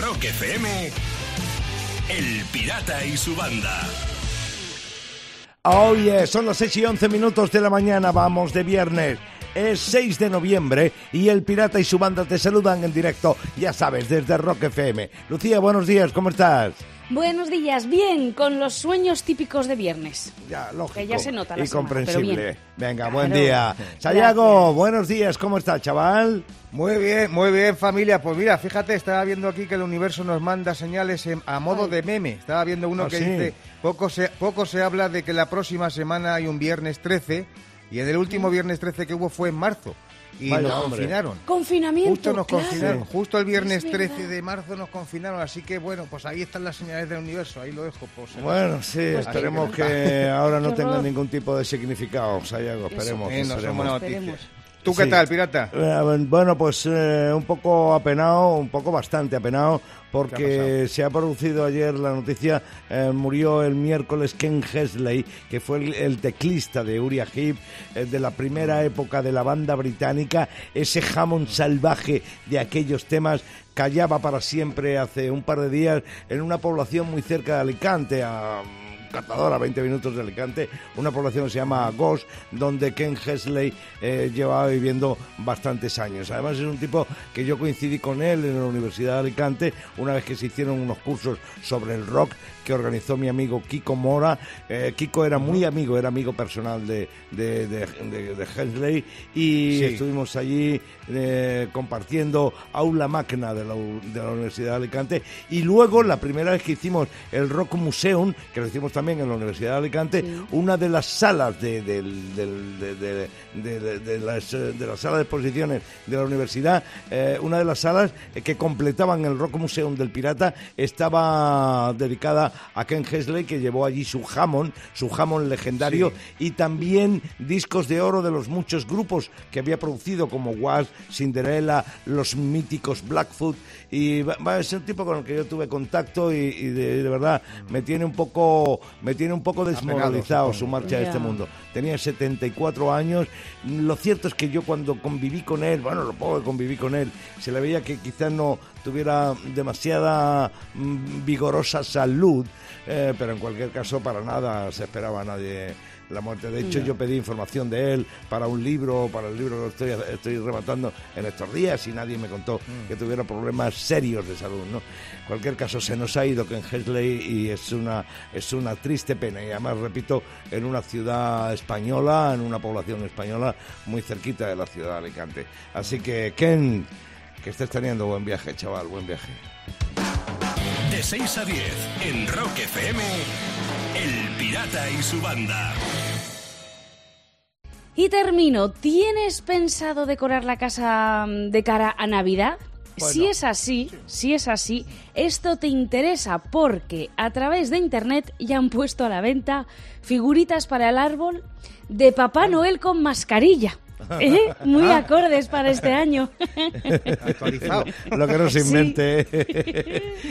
Rock FM, El Pirata y su banda. Oye, son las 6 y 11 minutos de la mañana, vamos de viernes. Es 6 de noviembre y el Pirata y su banda te saludan en directo, ya sabes, desde Rock FM. Lucía, buenos días, ¿cómo estás? Buenos días, bien, con los sueños típicos de viernes. Ya, lógico. Que ya se nota la Y semana, pero comprensible. bien. Venga, buen Claro. día. Sayago, buenos días, ¿cómo estás, chaval? Muy bien, muy bien familia. Pues mira, fíjate, estaba viendo aquí que el universo nos manda señales en- a modo Ay. de meme. Estaba viendo uno Ah, que sí. dice, poco se, poco se habla de que la próxima semana hay un viernes 13 y en el último viernes 13 que hubo fue en marzo y Vaya, nos hombre. confinaron. Confinamiento, Justo nos claro. confinaron, justo el viernes Es verdad. 13 de marzo nos confinaron, así que bueno, pues ahí están las señales del universo, ahí lo dejo. Pues, Bueno, sí, Pues esperemos que- que ahora no tenga ningún tipo de significado, Sayago, esperemos. Eh, no son esperemos. ¿Tú qué Sí. tal, pirata? Eh, bueno, pues eh, un poco apenado, un poco bastante apenado, ¿Qué ha porque se ha producido ayer la noticia, eh, murió el miércoles Ken Hesley, que fue el, el teclista de Uriah Heep, eh, de la primera época de la banda británica, ese jamón salvaje de aquellos temas, callaba para siempre hace un par de días en una población muy cerca de Alicante, a Cazador, a 20 minutos de Alicante, una población que se llama Gos, donde Ken Hesley eh, llevaba viviendo bastantes años. Además es un tipo que yo coincidí con él en la Universidad de Alicante una vez que se hicieron unos cursos sobre el rock que organizó mi amigo Kiko Mora. Eh, Kiko era muy amigo, era amigo personal de, de, de, de- de Hesley y Sí. estuvimos allí eh, compartiendo aula magna de la, de la Universidad de Alicante y luego la primera vez que hicimos el Rock Museum, que lo hicimos también en la Universidad de Alicante, Sí. una de las salas de, de, de- de- de- de las, eh, de la sala de exposiciones de la universidad, eh, una de las salas que completaban el Rock Museum del Pirata estaba dedicada a Ken Hesley, que llevó allí su jamón, su jamón legendario, y también discos de oro de los muchos grupos que había producido, como Was, Cinderella, los míticos Blackfoot, y va, va, es un tipo con el que yo tuve contacto y, y de, de verdad me tiene un poco, me tiene un poco desmoralizado su marcha a este mundo. Tenía 74 años. Lo cierto es que yo cuando conviví con él, bueno, lo poco que conviví con él, se le veía que quizás no tuviera demasiada mm, vigorosa salud, eh, pero en cualquier caso para nada se esperaba a nadie la muerte. De hecho, yo pedí información de él para un libro, para el libro que estoy, estoy rematando en estos días y nadie me contó que tuviera problemas serios de salud, ¿no? En cualquier caso, se nos ha ido Ken Hesley y es una, es una triste pena. Y además, repito, en una ciudad española, en una población española muy cerquita de la ciudad de Alicante. Así que, Ken, que estés teniendo buen viaje, chaval, buen viaje. De 6 a 10 en Rock FM, El Pirata y su banda. Y termino. ¿Tienes pensado decorar la casa mm, de cara a Navidad? Si es así, si es así, esto te interesa porque a través de internet ya han puesto a la venta figuritas para el árbol de Papá Noel con mascarilla. ¿Eh? Muy acordes para este año. Actualizado. Lo que no se Sí. invente.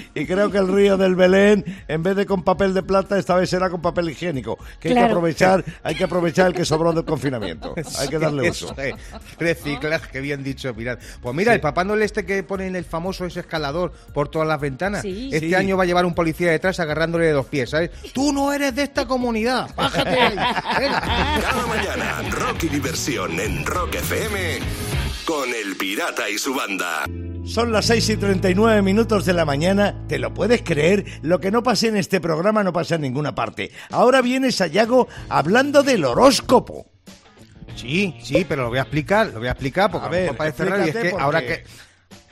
y creo que el río del Belén, en vez de con papel de plata, esta vez será con papel higiénico. Que hay que aprovechar, hay que aprovechar el que sobró del confinamiento. Hay que darle uso. Eh. Reciclaje, que bien dicho, Pilar. Pues mira, el Papá Noel este que pone en el famoso ese escalador por todas las ventanas, Sí. este Sí. año va a llevar un policía detrás agarrándole de los pies, ¿sabes? Tú no eres de esta comunidad, bájate ahí. Venga. Cada mañana, rock y diversión en Rock FM con El Pirata y su banda. Son las 6 y 39 minutos de la mañana. ¿Te lo puedes creer? Lo que no pasa en este programa no pasa en ninguna parte. Ahora viene Sayago hablando del horóscopo. Sí, sí, pero lo voy a explicar, lo voy a explicar porque A a, ver, parece raro y es explícate que porque- ahora que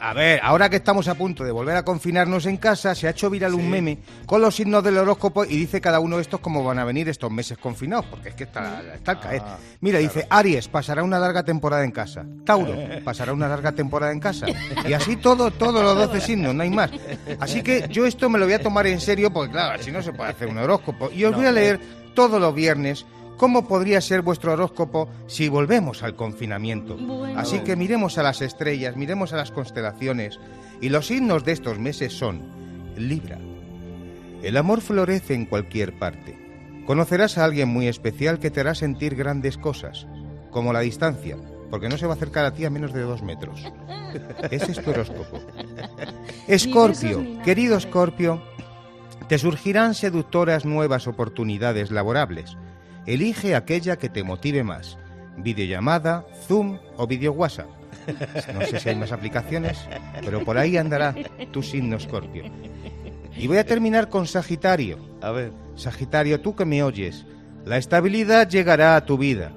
a ver, ahora que estamos a punto de volver a confinarnos en casa, se ha hecho viral un meme con los signos del horóscopo y dice cada uno de estos cómo van a venir estos meses confinados, porque es que está, está al caer. Ah, Mira, dice, Aries pasará una larga temporada en casa. Tauro pasará una larga temporada en casa. Y así todo, todos los 12 signos, no hay más. Así que yo esto me lo voy a tomar en serio porque claro, si no se puede hacer un horóscopo. Y os voy a leer todos los viernes cómo podría ser vuestro horóscopo si volvemos al confinamiento. Bueno. Así que miremos a las estrellas, miremos a las constelaciones. Y los signos de estos meses son Libra. El amor florece en cualquier parte. Conocerás a alguien muy especial que te hará sentir grandes cosas, como la distancia, porque no se va a acercar a ti a menos de dos metros. Ese es tu horóscopo. Escorpio, querido Escorpio, te surgirán seductoras nuevas oportunidades laborables. Elige aquella que te motive más. Videollamada, Zoom o video WhatsApp. No sé si hay más aplicaciones, pero por ahí andará tu signo Escorpio. Y voy a terminar con Sagitario. A ver. Sagitario, tú que me oyes, la estabilidad llegará a tu vida.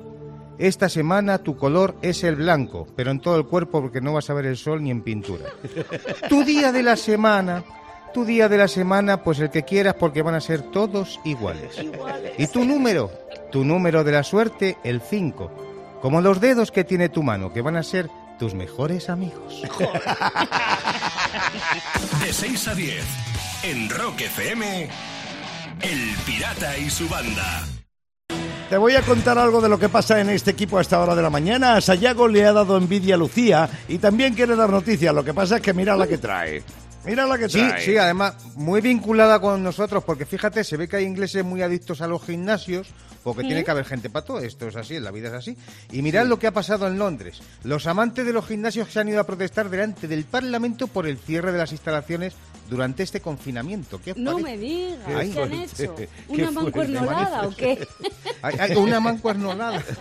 Esta semana tu color es el blanco, pero en todo el cuerpo porque no vas a ver el sol ni en pintura. Tu día de la semana, tu día de la semana, pues el que quieras porque van a ser todos iguales. Y tu número, tu número de la suerte, el 5. Como los dedos que tiene tu mano, que van a ser tus mejores amigos. De 6 a 10, en Rock FM, El Pirata y su banda. Te voy a contar algo de lo que pasa en este equipo a esta hora de la mañana. A Sayago le ha dado envidia a Lucía y también quiere dar noticias. Lo que pasa es que mira la que trae. Mira la que Sí, trae. sí, además muy vinculada con nosotros, porque fíjate, se ve que hay ingleses muy adictos a los gimnasios, porque tiene que haber gente para todo, esto es así, la vida es así. Y mirad lo que ha pasado en Londres. Los amantes de los gimnasios se han ido a protestar delante del Parlamento por el cierre de las instalaciones durante este confinamiento. ¿Qué No parece? me digas, ¿qué han hecho? ¿Una mancuernolada o qué? Hay, hay una mancuernolada.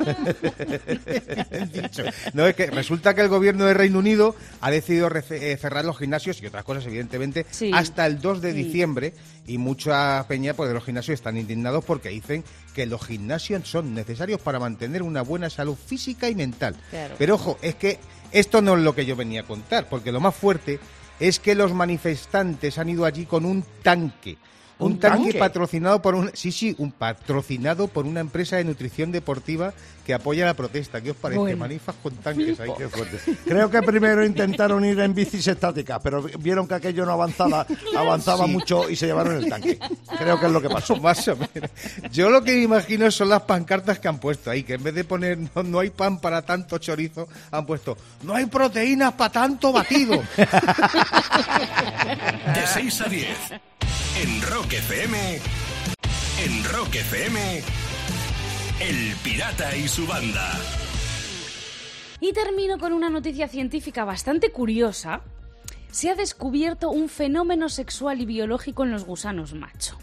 No, es que resulta que el gobierno de Reino Unido ha decidido eh, cerrar los gimnasios y otras cosas, evidentemente, Sí. hasta el 2 de Sí. diciembre. Y mucha peña pues, de los gimnasios están indignados porque dicen que los gimnasios son necesarios para mantener una buena salud física y mental. Claro. Pero ojo, es que esto no es lo que yo venía a contar, porque lo más fuerte es que los manifestantes han ido allí con un tanque. Un, ¿Un tanque, tanque? patrocinado por un sí sí un patrocinado por una empresa de nutrición deportiva que apoya la protesta ¿qué os parece? Bueno. manifas con tanques ahí Qué fuerte. Creo que primero intentaron ir en bicis estáticas, pero vieron que aquello no avanzaba, avanzaba Sí. mucho y se llevaron el tanque. Creo que es lo que pasó. más o menos. Yo lo que me imagino son las pancartas que han puesto ahí, que en vez de poner no, no hay pan para tanto chorizo, han puesto no hay proteínas para tanto batido. De 6 a 10, en Rock FM, en Rock FM, El Pirata y su banda. Y termino con una noticia científica bastante curiosa. Se ha descubierto un fenómeno sexual y biológico en los gusanos macho.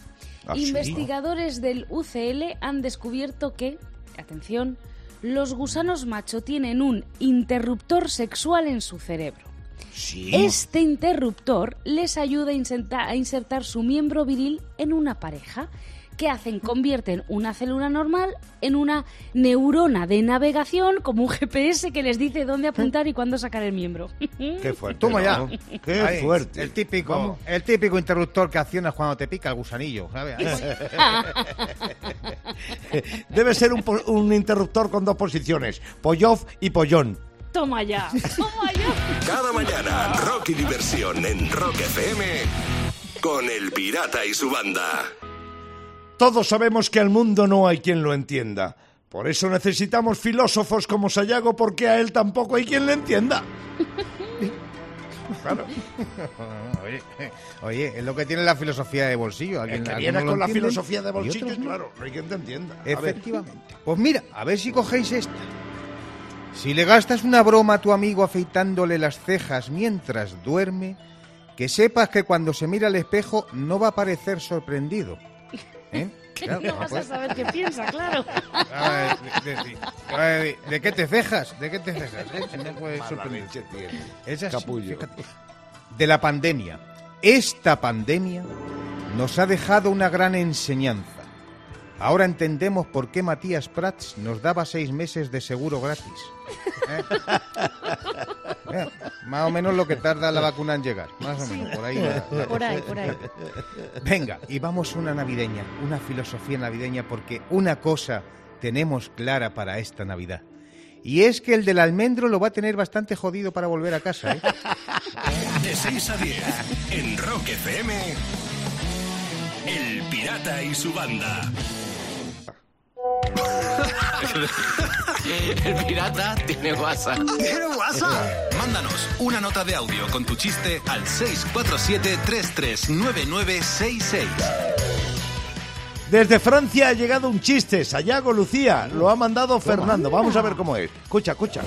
¿Ah, sí? Investigadores del UCL han descubierto que, atención, los gusanos macho tienen un interruptor sexual en su cerebro. Sí. Este interruptor les ayuda a inserta- a insertar su miembro viril en una pareja. ¿Qué hacen? Convierten una célula normal en una neurona de navegación como un GPS que les dice dónde apuntar y cuándo sacar el miembro. Qué fuerte. Toma ya. ¿no? Qué Ahí, fuerte. El típico, el típico interruptor que accionas cuando te pica el gusanillo, ¿sabes? Debe ser un, interruptor con dos posiciones, pollof y pollón. Toma ya, toma ya. Cada mañana, rock y diversión en Rock FM, con El Pirata y su banda. Todos sabemos que al mundo no hay quien lo entienda. Por eso necesitamos filósofos como Sayago porque a él tampoco hay quien le entienda. Claro. oye, oye, es lo que tiene la filosofía de bolsillo. El Alguien- que algunos viene con la filosofía de y otros bolsillos, no. claro, no hay quien te entienda. A ver. Efectivamente. Pues mira, a ver si cogéis esta. Si le gastas una broma a tu amigo afeitándole las cejas mientras duerme, que sepas que cuando se mira al espejo no va a parecer sorprendido. ¿Eh? Claro, No vas a saber qué piensa, claro. a ver, de, de- de- de- ¿de qué te cejas? ¿De qué te cejas? eh? Si no puedes sorprender. Capullo. fíjate. De la pandemia. Esta pandemia nos ha dejado una gran enseñanza. Ahora entendemos por qué Matías Prats nos daba seis meses de seguro gratis. ¿Eh? Eh, más o menos lo que tarda la vacuna en llegar. Más o menos, por ahí. va la Por ahí, por ahí. Venga, y vamos a una navideña, una filosofía navideña, porque una cosa tenemos clara para esta Navidad. Y es que el del almendro lo va a tener bastante jodido para volver a casa, ¿eh? De 6 a 10, en Rock FM, El Pirata y su banda. El pirata tiene WhatsApp. ¿Tiene WhatsApp? Mándanos una nota de audio con tu chiste al 647-339966. Desde Francia ha llegado un chiste. Sayago Lucía lo ha mandado Fernando. Vamos a ver cómo es. Escucha, escucha.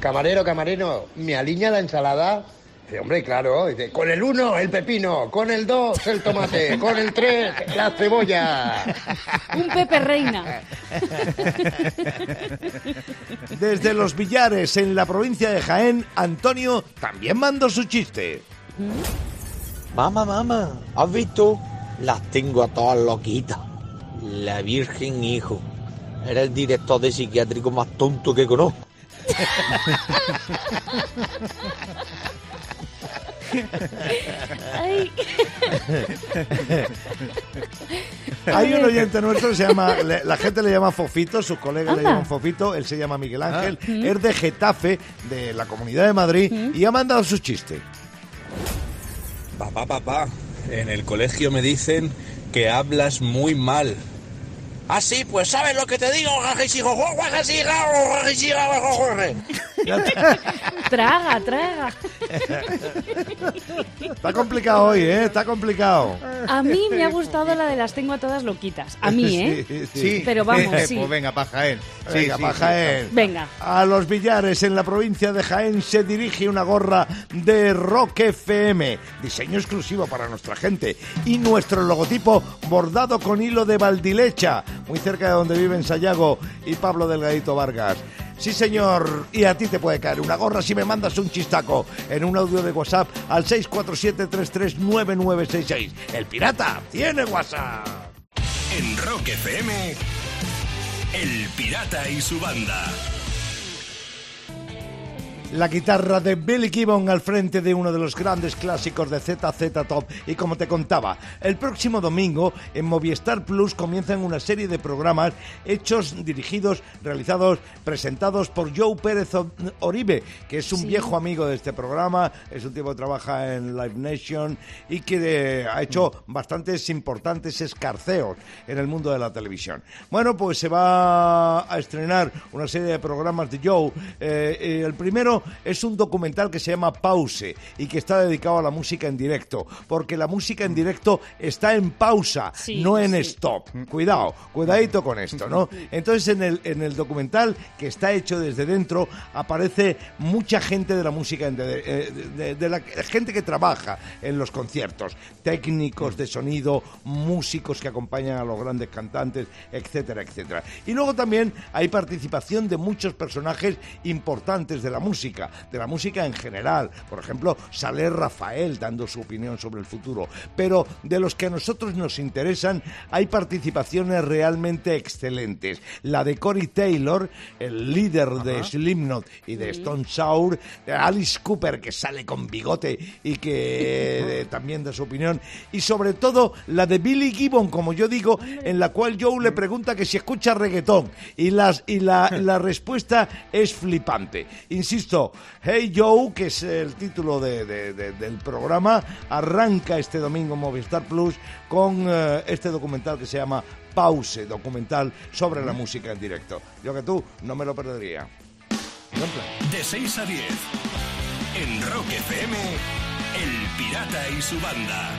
camarero, camarero, ¿me alinea la ensalada? Dice, hombre, claro. Dice, con el uno, el pepino. Con el dos, el tomate. Con el tres, la cebolla. Un Pepe Reina. Desde Los Villares, en la provincia de Jaén, Antonio también mandó su chiste. Mamá, mamá, ¿has visto? Las tengo a todas loquitas. La Virgen Hijo. Era el director de psiquiátrico más tonto que conozco. Ay, Hay un oyente nuestro que se llama, le- la gente le llama Fofito, sus colegas le Anda. llaman Fofito, él se llama Miguel Ángel, es de Getafe, de la Comunidad de Madrid, y ha mandado su chiste. Papá, papá, en el colegio me dicen que hablas muy mal. Ah, sí, pues ¿sabes lo que te digo? traga, traga. Está complicado hoy, ¿eh? Está complicado. A mí me ha gustado la de las tengo a todas loquitas. A mí, ¿eh? Sí, sí. Sí. Pero vamos, sí. Pues venga, para Jaén. Sí, Venga, sí, pa' sí. Jaén. Venga. A los billares en la provincia de Jaén se dirige una gorra de Rock FM, diseño exclusivo para nuestra gente, y nuestro logotipo bordado con hilo de Valdilecha, muy cerca de donde viven Sayago y Pablo Delgadito Vargas. Sí, señor, y a ti te puede caer una gorra si me mandas un chistaco en un audio de WhatsApp al 647-339966. El pirata tiene WhatsApp. En Rock FM, El Pirata y su banda. La guitarra de Billy Gibbon al frente de uno de los grandes clásicos de ZZ Top. Y como te contaba, el próximo domingo en Movistar Plus comienzan una serie de programas hechos, dirigidos, realizados, presentados por Joe Pérez Oribe, que es un Sí. viejo amigo de este programa, es un tipo que trabaja en Live Nation y que eh, ha hecho bastantes importantes escarceos en el mundo de la televisión. Bueno, pues se va a estrenar una serie de programas de Joe. Eh, eh, el primero es un documental que se llama Pause y que está dedicado a la música en directo, porque la música en directo está en pausa, Sí, no en sí. stop. Cuidado, cuidadito con esto, ¿no? Entonces en el, en el documental que está hecho desde dentro aparece mucha gente de la música, en- de, eh, de- de la gente que trabaja en los conciertos, técnicos de sonido, músicos que acompañan a los grandes cantantes, etcétera, etcétera. Y luego también hay participación de muchos personajes importantes de la música, de la música en general. Por ejemplo, sale Rafael dando su opinión sobre el futuro. Pero de los que a nosotros nos interesan, hay participaciones realmente excelentes. La de Cory Taylor, el líder de Slipknot y de Stone Sour, Alice Cooper, que sale con bigote y que eh, también da su opinión. Y sobre todo la de Billy Gibbon, como yo digo, en la cual Joe le pregunta que si escucha reggaetón. Y, las, y la, la respuesta es flipante. Insisto, Hey Joe, que es el título de- de- de- del programa, arranca este domingo Movistar Plus con eh, este documental que se llama Pause, documental sobre la música en directo. Yo que tú no me lo perdería. De 6 a 10. En Rock FM, El Pirata y su banda.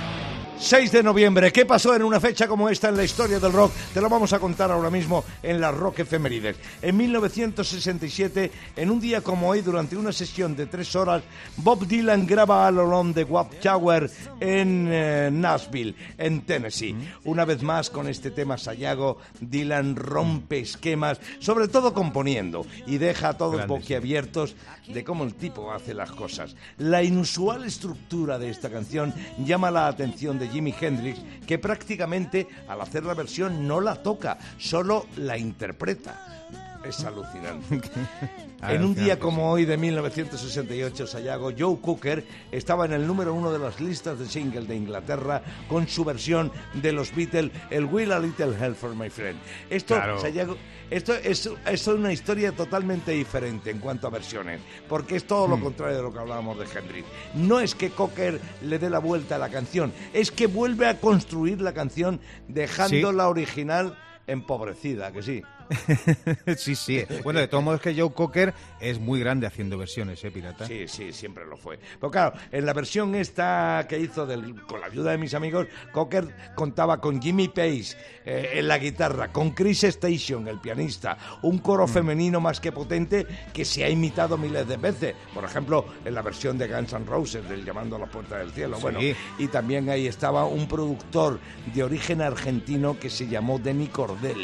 6 de noviembre, ¿qué pasó en una fecha como esta en la historia del rock? Te lo vamos a contar ahora mismo en las Rock Efemérides. En 1967, en un día como hoy, durante una sesión de tres horas, Bob Dylan graba All Along the Watchtower en eh, Nashville, en Tennessee. Una vez más, con este tema Sayago, Dylan rompe esquemas, sobre todo componiendo, y deja a todos Grande, sí. boquiabiertos de cómo el tipo hace las cosas. La inusual estructura de esta canción llama la atención de Jimi Hendrix, que prácticamente al hacer la versión no la toca, solo la interpreta. Es alucinante. En un día como hoy de 1968, Sayago, Joe Cooker estaba en el número uno de las listas de single de Inglaterra con su versión de los Beatles, el Will a Little Help for My Friend. Esto, Claro. Sayago, esto es, es una historia totalmente diferente en cuanto a versiones, porque es todo lo contrario de lo que hablábamos de Hendrix. No es que Cocker le dé la vuelta a la canción, es que vuelve a construir la canción dejando Sí. la original empobrecida, que sí. sí, sí. Bueno, de todos modos que Joe Cocker es muy grande haciendo versiones, ¿eh, pirata? Sí, sí, siempre lo fue. Pero claro, en la versión esta que hizo del, con la ayuda de mis amigos, Cocker contaba con Jimmy Page eh, en la guitarra, con Chris Station, el pianista, un coro femenino más que potente que se ha imitado miles de veces. Por ejemplo, en la versión de Guns N' Roses, del Llamando a las Puertas del Cielo. Bueno, y también ahí estaba un productor de origen argentino que se llamó Denny Cordell.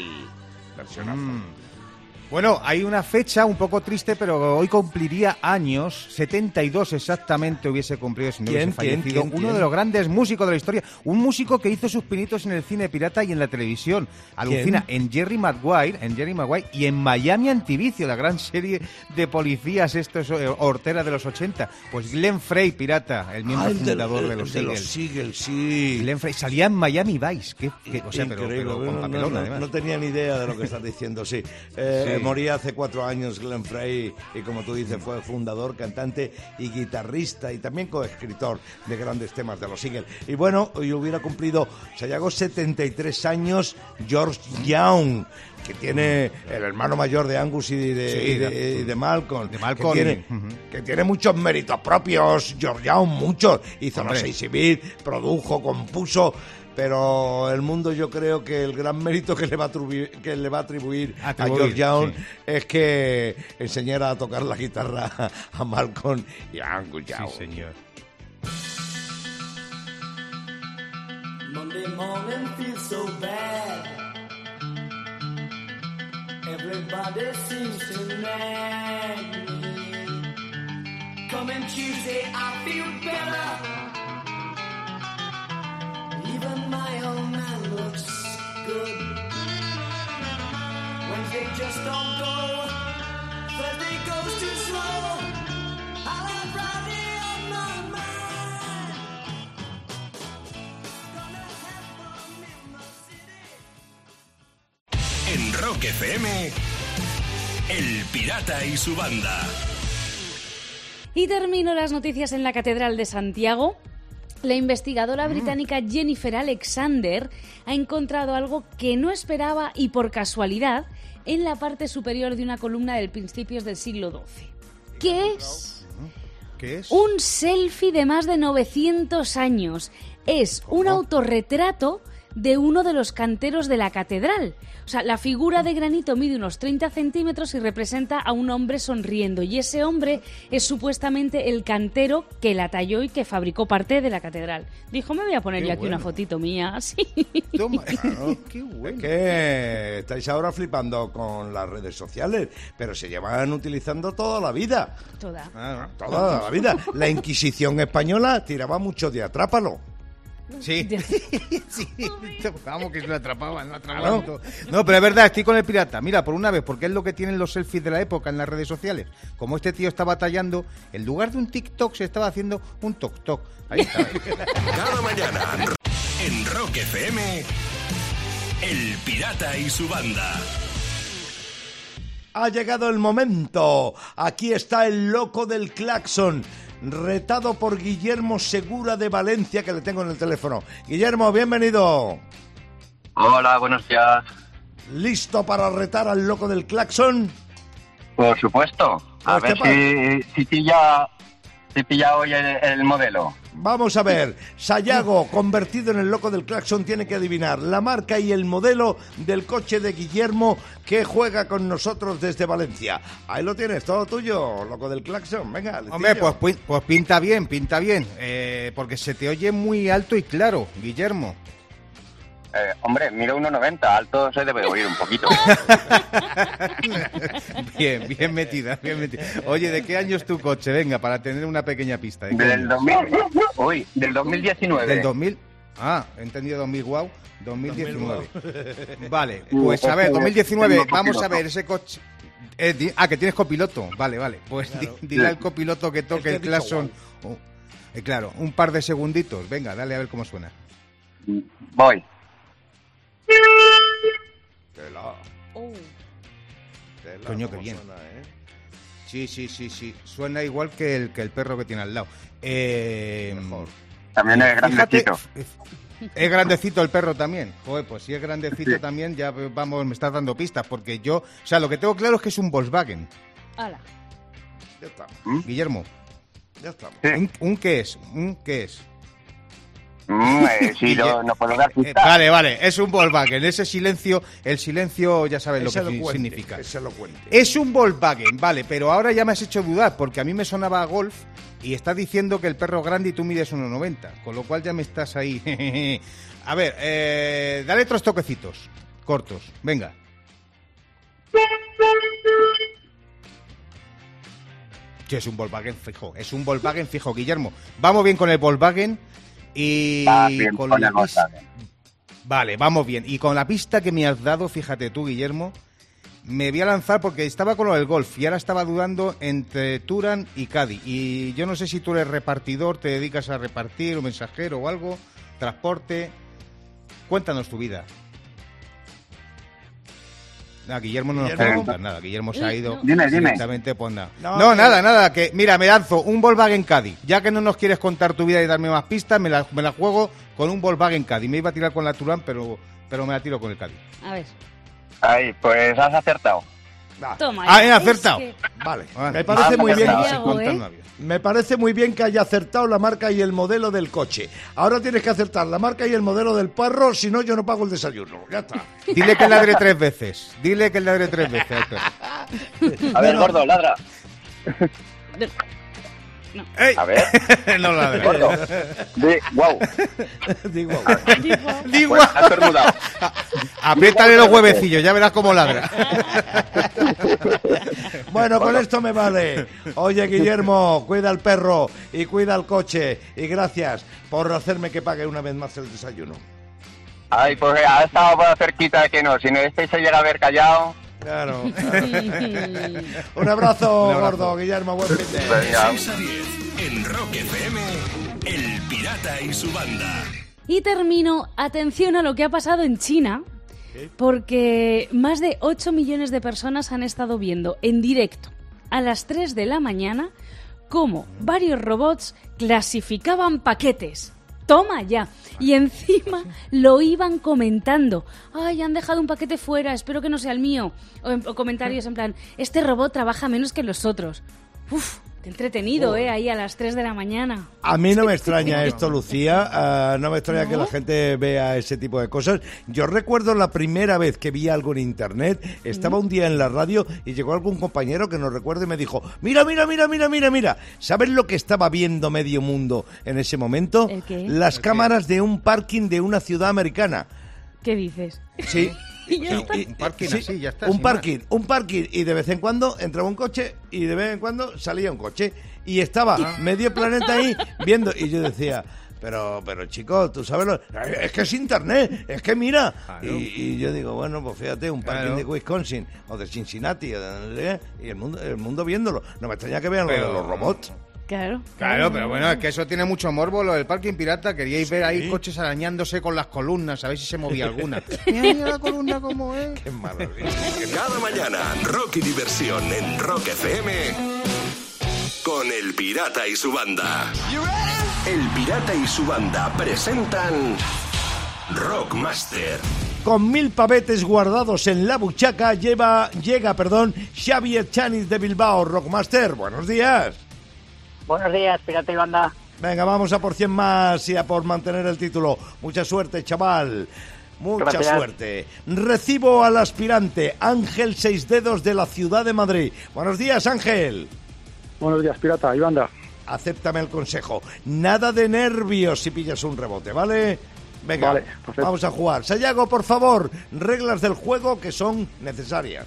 Versionazo. Mm. Bueno, hay una fecha un poco triste, pero hoy cumpliría años, 72 exactamente hubiese cumplido si no ¿Quién, hubiese fallecido. quién, Uno quién? de los grandes músicos de la historia, un músico que hizo sus pinitos en el cine pirata y en la televisión. Alucina en Jerry Maguire, en Jerry Maguire y en Miami Antivicio, la gran serie de policías estos eh, horteras de los 80. Pues Glenn Frey, pirata, el miembro Ah, el del- fundador de los de los. Seagulls, sí. Glenn Frey salía en Miami Vice, que, que- o sea, pero, con no, además. no tenía ni idea de lo que estás diciendo, sí. Eh, Sí. Moría hace cuatro años Glenn Frey y como tú dices fue fundador, cantante y guitarrista y también coescritor de grandes temas de los Eagles. Y bueno, hoy hubiera cumplido, se llegó 73 años George Young, que tiene el hermano mayor de Angus y de, Sí, y de- de- y de Malcolm. de Malcolm Que tiene, que tiene muchos méritos propios, George Young, muchos. Hizo los seis civil, produjo, compuso, pero el mundo yo creo que el gran mérito que le va a atribuir, que le va a atribuir a Atribuir, George Young sí. es que enseñara a tocar la guitarra a Malcolm y a Angus Young. Sí, señor. Monday morning feels so bad. Everybody seems to nag me. Coming Tuesday, I feel better. Even my old man looks good. Wednesday just don't go. Thursday goes too slow. I'll have Friday on my mind. Gonna have fun in my city. En Rock FM, El Pirata y su banda. Y termino las noticias en la Catedral de Santiago. La investigadora británica Jennifer Alexander ha encontrado algo que no esperaba y por casualidad en la parte superior de una columna del principios del siglo XII. ¿Qué es? ¿Qué es? Un selfie de más de 900 años. Es un autorretrato de uno de los canteros de la catedral. O sea, la figura de granito mide unos 30 centímetros y representa a un hombre sonriendo. Y ese hombre es supuestamente el cantero que la talló y que fabricó parte de la catedral. Dijo, me voy a poner Qué yo aquí una fotito mía. así. Toma. Qué Es bueno. que estáis ahora flipando con las redes sociales, pero se llevan utilizando toda la vida. Toda. Ah, Toda la vida. La Inquisición española tiraba mucho de atrápalo. Sí. Sí. Vamos, que lo atrapaban, lo Claro. atrapaban todo. No, pero es verdad, estoy con el pirata. Mira, por una vez, porque es lo que tienen los selfies de la época en las redes sociales. Como este tío estaba tallando, en lugar de un TikTok se estaba haciendo un TokTok. Ahí está. Cada mañana en Rock FM, El Pirata y su banda. Ha llegado el momento. Aquí está el loco del claxon, retado por Guillermo Segura de Valencia, que le tengo en el teléfono. Guillermo, bienvenido. Hola, buenos días. ¿Listo para retar al loco del claxon? Por supuesto. A Pues, ver ¿qué si, si pilla, si pilla hoy el, el modelo. Vamos a ver. Sayago, convertido en el loco del claxon, tiene que adivinar la marca y el modelo del coche de Guillermo que juega con nosotros desde Valencia. Ahí lo tienes, todo tuyo, loco del claxon. Venga, Hombre, pues, pues pinta bien, pinta bien. Eh, porque se te oye muy alto y claro, Guillermo. Eh, hombre, miro 1,90, alto se debe oír un poquito. bien, bien metida, bien metida. Oye, ¿de qué año es tu coche? Venga, para tener una pequeña pista. ¿de Del año? 2000, uy, del 2019. Del 2000. Ah, he entendido 2000, wow. 2019. Vale, pues a ver, 2019, vamos a ver ese coche. eh, di- ah, que tienes copiloto. Vale, vale. Pues di- dile al copiloto que toque que ha el claxon. Oh, eh, claro, un par de segunditos. Venga, dale a ver cómo suena. Voy. Tela, Oh. tela, Coño, qué bien. suena, ¿eh? Sí, sí, sí, sí. Suena igual que el, que el perro que tiene al lado. Eh, Mejor. También es grandecito. Es grandecito el perro también. Joder, pues si es grandecito también, ya vamos, me estás dando pistas, porque yo, o sea, lo que tengo claro es que es un Volkswagen. Hala. Ya estamos. Guillermo, Ya estamos. ¿un, un qué es? ¿Un qué es? Mm, eh, sí, no, no puedo dar Eh, pistas. vale, vale, es un Volkswagen. Ese silencio, el silencio ya sabes lo Que significa. que se lo cuente. Es un Volkswagen, vale, pero ahora ya me has hecho dudar, porque a mí me sonaba a Golf y estás diciendo que el perro es grande y tú mides 1,90, con lo cual ya me estás ahí. a ver, eh, dale otros toquecitos, cortos, venga. Sí, es un Volkswagen fijo, es un Volkswagen fijo, Guillermo. Vamos bien con el Volkswagen y bien con la el pis- Volkswagen. Vale, vamos bien. Y con la pista que me has dado, fíjate tú, Guillermo, me voy a lanzar porque estaba con lo del golf y ahora estaba dudando entre Turan y Cádiz. Y yo no sé si tú eres repartidor, te dedicas a repartir o mensajero o algo, transporte. Cuéntanos tu vida. Nada, Guillermo no nos Guillermo. quiere contar nada. Guillermo se ha ido. no. Dime, dime. directamente, pues nada. No, No, que- nada, nada. Que, mira, me lanzo un Volkswagen Cádiz. Ya que no nos quieres contar tu vida y darme más pistas, me la, me la juego con un Volkswagen Cádiz. Me iba a tirar con la Turán, pero, pero me la tiro con el Cádiz. A ver. Ay, pues has acertado. Va, Toma. Ah, he acertado. Que- Vale. Vale. Me parece Ah, muy bien. ¿eh? Me parece muy bien que haya acertado la marca y el modelo del coche. Ahora tienes que acertar la marca y el modelo del perro, si no yo no pago el desayuno. Ya está. Dile que ladre tres veces. Dile que ladre tres veces. A ver, gordo, ladra. ¡Ey! A ver, no ladre. gordo. Di, wow. Digo, Digo, Bueno, has estornudado. apriétale los huevecillos, ya verás cómo ladra. bueno, con esto me vale. Oye, Guillermo, cuida al perro y cuida al coche. Y gracias por hacerme que pague una vez más el desayuno. Ay, pues ha estado por cerquita de que no. Si no este se llega a haber callado. Claro. Un abrazo, Un abrazo. gordo, Guillermo. Buen fin de. Venga. 6 a 10 en Rock FM, El Pirata y su banda. Y termino, atención a lo que ha pasado en China, porque más de 8 millones de personas han estado viendo en directo a las 3 de la mañana cómo varios robots clasificaban paquetes. Toma ya. Y encima lo iban comentando. Ay, han dejado un paquete fuera, espero que no sea el mío. O, o comentarios en plan, este robot trabaja menos que los otros. Uf, entretenido, ¿eh? Ahí a las 3 de la mañana. A mí no me extraña esto, Lucía. ah, no me extraña que la gente vea ese tipo de cosas. Yo recuerdo la primera vez que vi algo en internet. Estaba un día en la radio y llegó algún compañero que no recuerdo y me dijo: Mira, mira, mira, mira, mira, mira. ¿Sabes lo que estaba viendo medio mundo en ese momento? ¿El qué? Las cámaras de un parking de una ciudad americana. ¿Qué dices? Sí. Y ya está. Un parking así, ya está, Un parking, un parking. Y de vez en cuando entraba un coche y de vez en cuando salía un coche. Y estaba Ah. medio planeta ahí viendo. Y yo decía, pero, pero chicos, tú sabes lo... Es que es internet, es que mira. Claro. Y, y yo digo, bueno, pues fíjate, un parking Claro. de Wisconsin o de Cincinnati o de y el mundo, el mundo viéndolo. No me extraña que vean lo de Pero- los robots. Claro. Claro, pero bueno, es que eso tiene mucho morbo, lo del parking pirata. Queríais ver ahí coches arañándose con las columnas, a ver si se movía alguna. Mira, mira la columna como es. Qué maravilla. Cada mañana, rock y diversión en Rock FM con El Pirata y su banda. El Pirata y su banda presentan Rockmaster. Con mil pavetes guardados en la buchaca lleva, llega, perdón, Xavier Chanis de Bilbao, Rockmaster. Buenos días. Buenos días, Pirata y Banda. Venga, vamos a por 100 más y a por mantener el título. Mucha suerte, chaval. Mucha Gracias. suerte. Recibo al aspirante Ángel Seis Dedos de la ciudad de Madrid. Buenos días, Ángel. Buenos días, Pirata y Banda. Acéptame el consejo. Nada de nervios si pillas un rebote, ¿vale? Venga, Vale, vamos a jugar. Sayago, por favor, reglas del juego que son necesarias.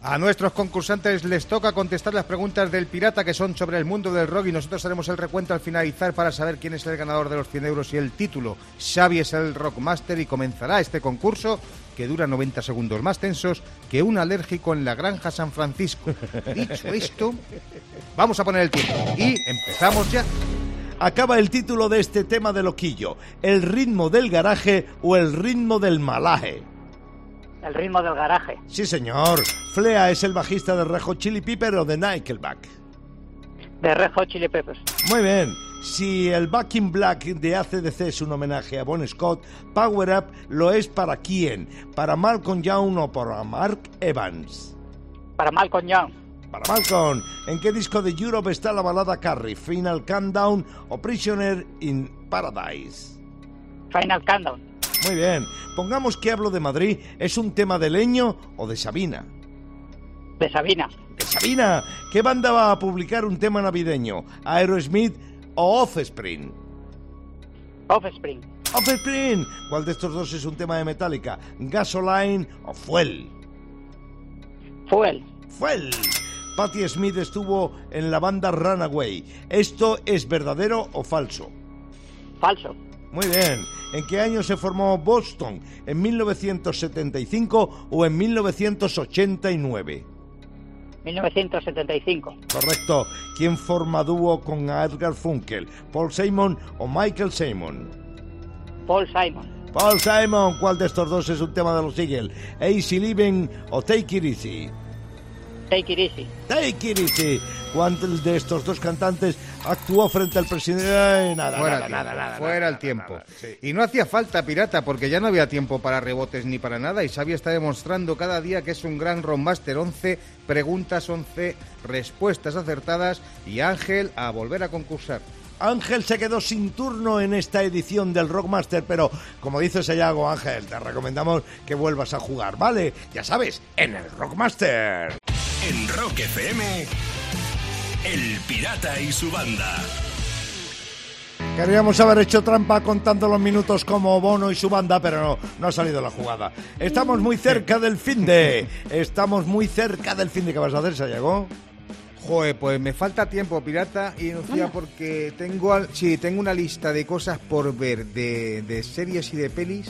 A nuestros concursantes les toca contestar las preguntas del pirata que son sobre el mundo del rock y nosotros haremos el recuento al finalizar para saber quién es el ganador de los 100 euros y el título. Xavi es el Rockmaster y comenzará este concurso que dura 90 segundos más tensos que un alérgico en la granja San Francisco. Dicho esto, vamos a poner el tiempo y empezamos ya. Acaba el título de este tema de loquillo. ¿El ritmo del garaje o el ritmo del malaje? El ritmo del garaje. Sí, señor. Flea es el bajista de Rejo Chili Pepper o de Nickelback. De Red Hot Chili Peppers. Muy bien. Si el Back in Black de ACDC es un homenaje a Bon Scott, Power Up lo es para quién? ¿Para Malcolm Young o para Mark Evans? Para Malcolm Young. Para Malcolm, ¿en qué disco de Europe está la balada Carrie? ¿Final Countdown o Prisoner in Paradise? Final Countdown. Muy bien. Pongamos que hablo de Madrid. ¿Es un tema de Leño o de Sabina? De Sabina. De Sabina. ¿Qué banda va a publicar un tema navideño? ¿Aerosmith o Offspring? Offspring. Offspring. ¿Cuál de estos dos es un tema de Metallica? ¿Gasoline o Fuel? Fuel. Fuel. Patti Smith estuvo en la banda Runaway. ¿Esto es verdadero o falso? Falso. Muy bien. ¿En qué año se formó Boston? ¿En 1975 o en 1989? 1975. Correcto. ¿Quién forma dúo con Edgar Funkel? ¿Paul Simon o Michael Simon? Paul Simon. Paul Simon, ¿cuál de estos dos es un tema de los Eagles? ¿Easy Living o Take It Easy? Take it easy. Take It Easy. ¿Cuál de estos dos cantantes actuó frente al presidente? Ay, nada, Fuera, nada, tiempo, nada, nada, fuera nada, el tiempo. nada, sí. Y no hacía falta, pirata, porque ya no había tiempo para rebotes ni para nada. Y Xavi está demostrando cada día que es un gran Rockmaster. 11 preguntas, 11 respuestas acertadas. Y Ángel a volver a concursar. Ángel se quedó sin turno en esta edición del Rockmaster, pero como dice Sayago Ángel, te recomendamos que vuelvas a jugar, ¿vale? Ya sabes, en el Rockmaster. En Rock FM, El Pirata y su banda. Queríamos haber hecho trampa contando los minutos como Bono y su banda, pero no, no ha salido la jugada. Estamos muy cerca del fin de. Estamos muy cerca del fin de. ¿Qué vas a hacer, Sayago? Joder, pues me falta tiempo, pirata, y Lucía, porque tengo, al- sí, tengo una lista de cosas por ver, de, de series y de pelis,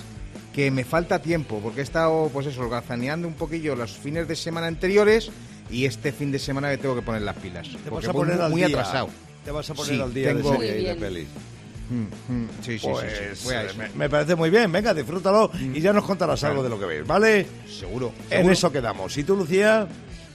que me falta tiempo, porque he estado, pues eso, holgazaneando un poquillo los fines de semana anteriores, y este fin de semana me tengo que poner las pilas. Te porque vas a poner muy, al muy día. atrasado. Te vas a poner Sí, al día tengo- de serie Muy y de bien. pelis. Mm, mm, sí, sí, sí, Pues sí, voy a eso. me, me parece muy bien. Venga, disfrútalo y ya nos contarás algo de lo que ves, ¿vale? Seguro. En seguro. eso quedamos. ¿Y tú, Lucía?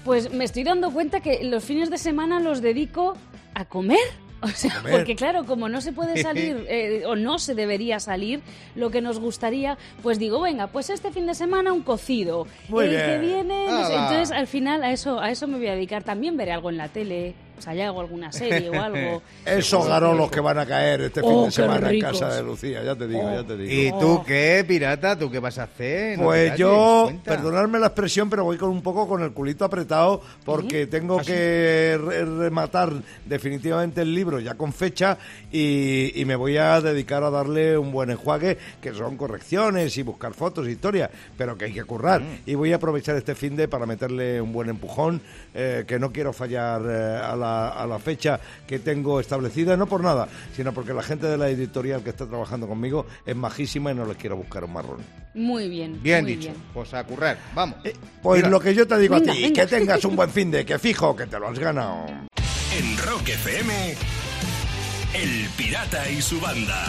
Pues me estoy dando cuenta que los fines de semana los dedico a comer. O sea, Comer. porque claro, como no se puede salir eh, o no se debería salir lo que nos gustaría, pues digo, venga, pues este fin de semana un cocido. Muy El bien. que viene, no sé. Hala. entonces al final a eso a eso me voy a dedicar. También veré algo en la tele, o sea, ya hago alguna serie o algo. Esos garolos que van a caer este fin Oh, de semana en casa de Lucía, ya te digo, Oh. ya te digo. ¿Y tú qué, pirata? ¿Tú qué vas a hacer? No Pues yo, cuenta. perdonadme la expresión, pero voy con un poco con el culito apretado porque tengo ¿Ah, que re- rematar definitivamente el libro ya con fecha y, y me voy a dedicar a darle un buen enjuague, que son correcciones y buscar fotos, historias, pero que hay que currar. Mm. Y voy a aprovechar este fin de para meterle un buen empujón, eh, que no quiero fallar eh, a, la, a la fecha que tengo establecida, no por nada, sino porque la gente de la editorial que está trabajando conmigo es majísima y no les quiero buscar un marrón. Muy bien. Bien muy dicho. bien. Pues a currar. Vamos. Pues Mira. lo que yo te digo Venga, a ti, venga. que tengas un buen fin de, que fijo que te lo has ganado. En Rock FM, El Pirata y su banda.